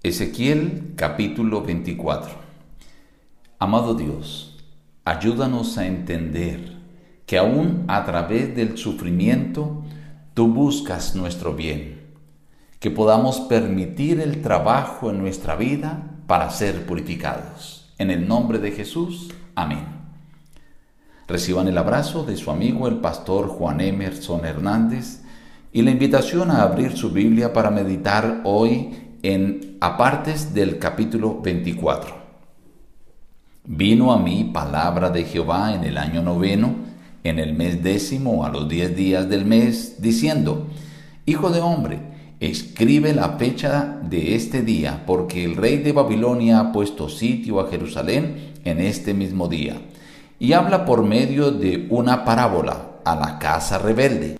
Ezequiel capítulo 24 Amado Dios, ayúdanos a entender que aún a través del sufrimiento tú buscas nuestro bien, que podamos permitir el trabajo en nuestra vida para ser purificados. En el nombre de Jesús, amén. Reciban el abrazo de su amigo el pastor Juan Emerson Hernández y la invitación a abrir su Biblia para meditar hoy en apartes del capítulo 24. Vino a mí palabra de Jehová en el año noveno, en el mes décimo, a los diez días del mes, diciendo, Hijo de hombre, escribe la fecha de este día, porque el rey de Babilonia ha puesto sitio a Jerusalén en este mismo día. Y habla por medio de una parábola a la casa rebelde.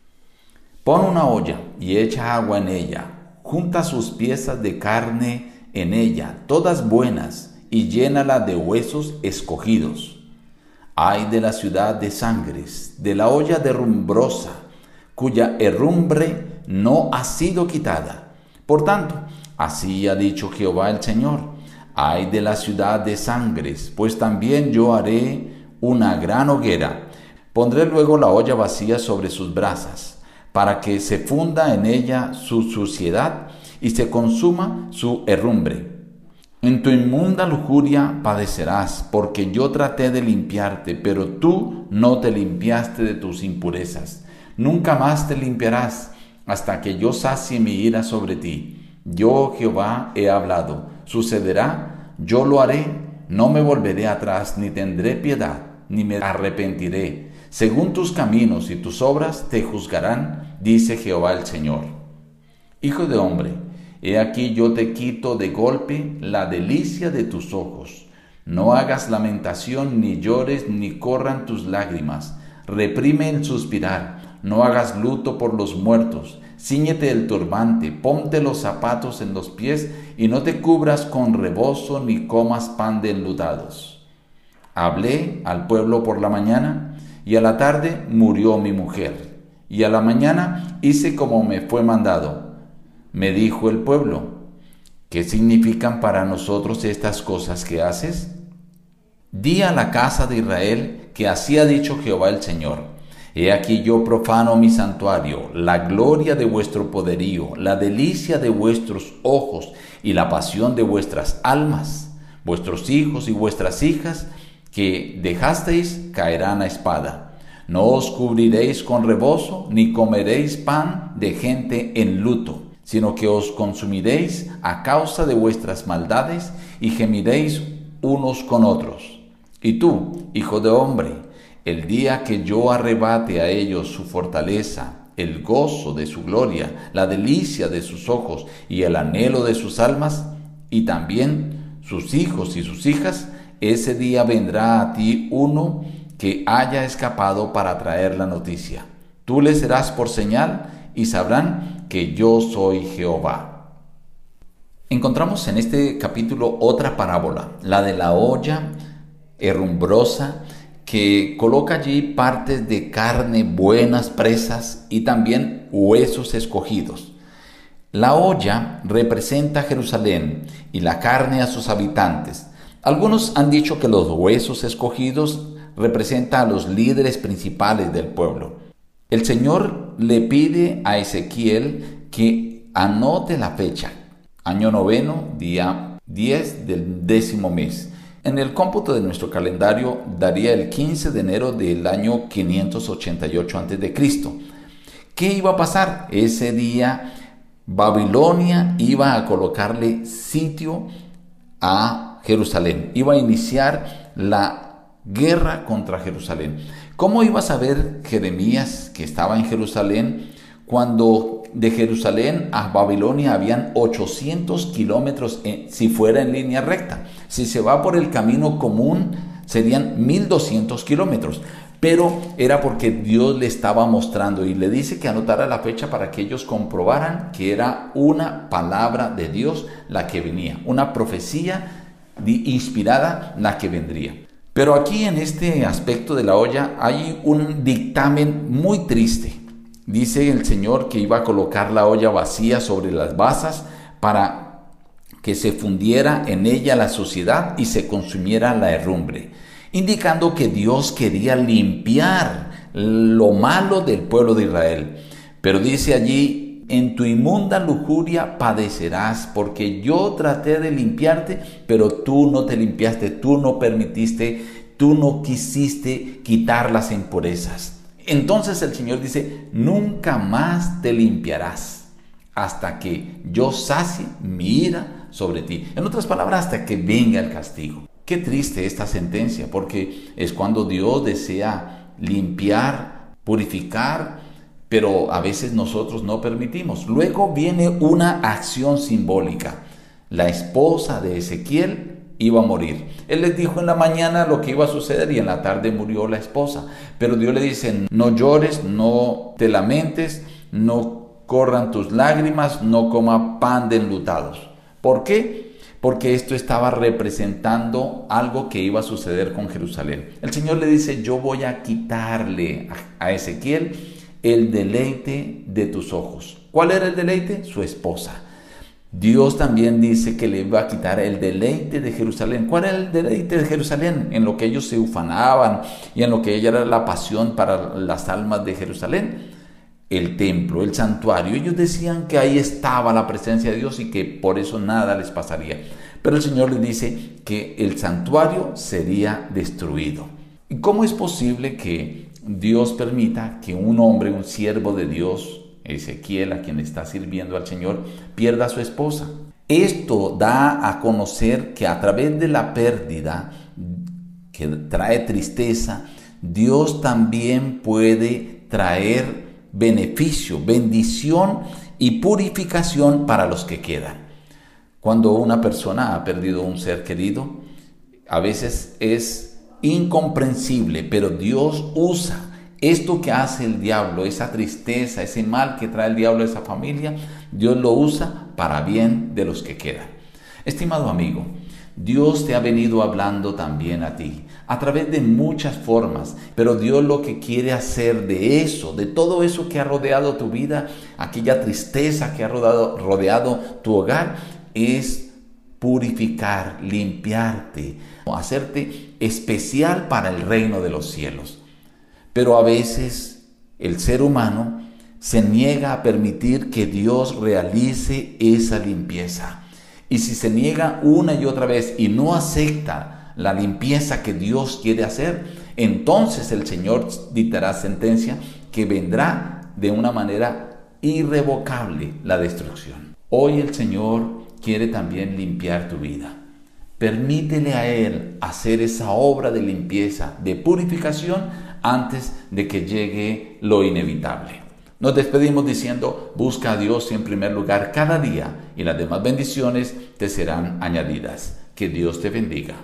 Pon una olla y echa agua en ella junta sus piezas de carne en ella, todas buenas, y llénala de huesos escogidos. Ay de la ciudad de sangres, de la olla derrumbrosa, cuya herrumbre no ha sido quitada. Por tanto, así ha dicho Jehová el Señor, ay de la ciudad de sangres, pues también yo haré una gran hoguera. Pondré luego la olla vacía sobre sus brasas para que se funda en ella su suciedad y se consuma su herrumbre. En tu inmunda lujuria padecerás, porque yo traté de limpiarte, pero tú no te limpiaste de tus impurezas. Nunca más te limpiarás hasta que yo sacie mi ira sobre ti. Yo, Jehová, he hablado. Sucederá, yo lo haré, no me volveré atrás, ni tendré piedad, ni me arrepentiré según tus caminos y tus obras te juzgarán, dice Jehová el Señor. Hijo de hombre, he aquí yo te quito de golpe la delicia de tus ojos. No hagas lamentación, ni llores, ni corran tus lágrimas. Reprime el suspirar, no hagas luto por los muertos. Cíñete el turbante, ponte los zapatos en los pies, y no te cubras con rebozo, ni comas pan de enlutados. Hablé al pueblo por la mañana, y a la tarde murió mi mujer, y a la mañana hice como me fue mandado. Me dijo el pueblo, ¿qué significan para nosotros estas cosas que haces? Di a la casa de Israel que así ha dicho Jehová el Señor. He aquí yo profano mi santuario, la gloria de vuestro poderío, la delicia de vuestros ojos y la pasión de vuestras almas. Vuestros hijos y vuestras hijas que dejasteis caerán a espada. No os cubriréis con rebozo, ni comeréis pan de gente en luto, sino que os consumiréis a causa de vuestras maldades y gemiréis unos con otros. Y tú, hijo de hombre, el día que yo arrebate a ellos su fortaleza, el gozo de su gloria, la delicia de sus ojos y el anhelo de sus almas, y también sus hijos y sus hijas, ese día vendrá a ti uno que haya escapado para traer la noticia. Tú le serás por señal y sabrán que yo soy Jehová. Encontramos en este capítulo otra parábola, la de la olla herrumbrosa que coloca allí partes de carne buenas presas y también huesos escogidos. La olla representa a Jerusalén y la carne a sus habitantes. Algunos han dicho que los huesos escogidos representan a los líderes principales del pueblo. El Señor le pide a Ezequiel que anote la fecha, año noveno, día 10 del décimo mes. En el cómputo de nuestro calendario daría el 15 de enero del año 588 a.C. ¿Qué iba a pasar? Ese día Babilonia iba a colocarle sitio a Jerusalén. Iba a iniciar la guerra contra Jerusalén. ¿Cómo iba a saber Jeremías que estaba en Jerusalén cuando de Jerusalén a Babilonia habían 800 kilómetros si fuera en línea recta? Si se va por el camino común serían 1200 kilómetros pero era porque Dios le estaba mostrando y le dice que anotara la fecha para que ellos comprobaran que era una palabra de Dios la que venía, una profecía inspirada la que vendría. Pero aquí en este aspecto de la olla hay un dictamen muy triste. Dice el Señor que iba a colocar la olla vacía sobre las basas para que se fundiera en ella la suciedad y se consumiera la herrumbre, indicando que Dios quería limpiar lo malo del pueblo de Israel. Pero dice allí, en tu inmunda lujuria padecerás, porque yo traté de limpiarte, pero tú no te limpiaste, tú no permitiste, tú no quisiste quitar las impurezas. Entonces el Señor dice, nunca más te limpiarás hasta que yo sacie mi ira sobre ti. En otras palabras, hasta que venga el castigo. Qué triste esta sentencia, porque es cuando Dios desea limpiar, purificar, pero a veces nosotros no permitimos. Luego viene una acción simbólica. La esposa de Ezequiel iba a morir. Él les dijo en la mañana lo que iba a suceder y en la tarde murió la esposa. Pero Dios le dice, no llores, no te lamentes, no corran tus lágrimas, no coma pan de enlutados. ¿Por qué? Porque esto estaba representando algo que iba a suceder con Jerusalén. El Señor le dice, yo voy a quitarle a Ezequiel el deleite de tus ojos. ¿Cuál era el deleite? Su esposa. Dios también dice que le iba a quitar el deleite de Jerusalén. ¿Cuál era el deleite de Jerusalén? En lo que ellos se ufanaban y en lo que ella era la pasión para las almas de Jerusalén el templo, el santuario. Ellos decían que ahí estaba la presencia de Dios y que por eso nada les pasaría. Pero el Señor les dice que el santuario sería destruido. ¿Y cómo es posible que Dios permita que un hombre, un siervo de Dios, Ezequiel, a quien está sirviendo al Señor, pierda a su esposa? Esto da a conocer que a través de la pérdida que trae tristeza, Dios también puede traer beneficio, bendición y purificación para los que quedan. Cuando una persona ha perdido un ser querido, a veces es incomprensible, pero Dios usa esto que hace el diablo, esa tristeza, ese mal que trae el diablo a esa familia, Dios lo usa para bien de los que quedan. Estimado amigo, Dios te ha venido hablando también a ti a través de muchas formas, pero Dios lo que quiere hacer de eso, de todo eso que ha rodeado tu vida, aquella tristeza que ha rodeado, rodeado tu hogar, es purificar, limpiarte, hacerte especial para el reino de los cielos. Pero a veces el ser humano se niega a permitir que Dios realice esa limpieza. Y si se niega una y otra vez y no acepta la limpieza que Dios quiere hacer, entonces el Señor dictará sentencia que vendrá de una manera irrevocable la destrucción. Hoy el Señor quiere también limpiar tu vida. Permítele a Él hacer esa obra de limpieza, de purificación, antes de que llegue lo inevitable. Nos despedimos diciendo, busca a Dios en primer lugar cada día y las demás bendiciones te serán añadidas. Que Dios te bendiga.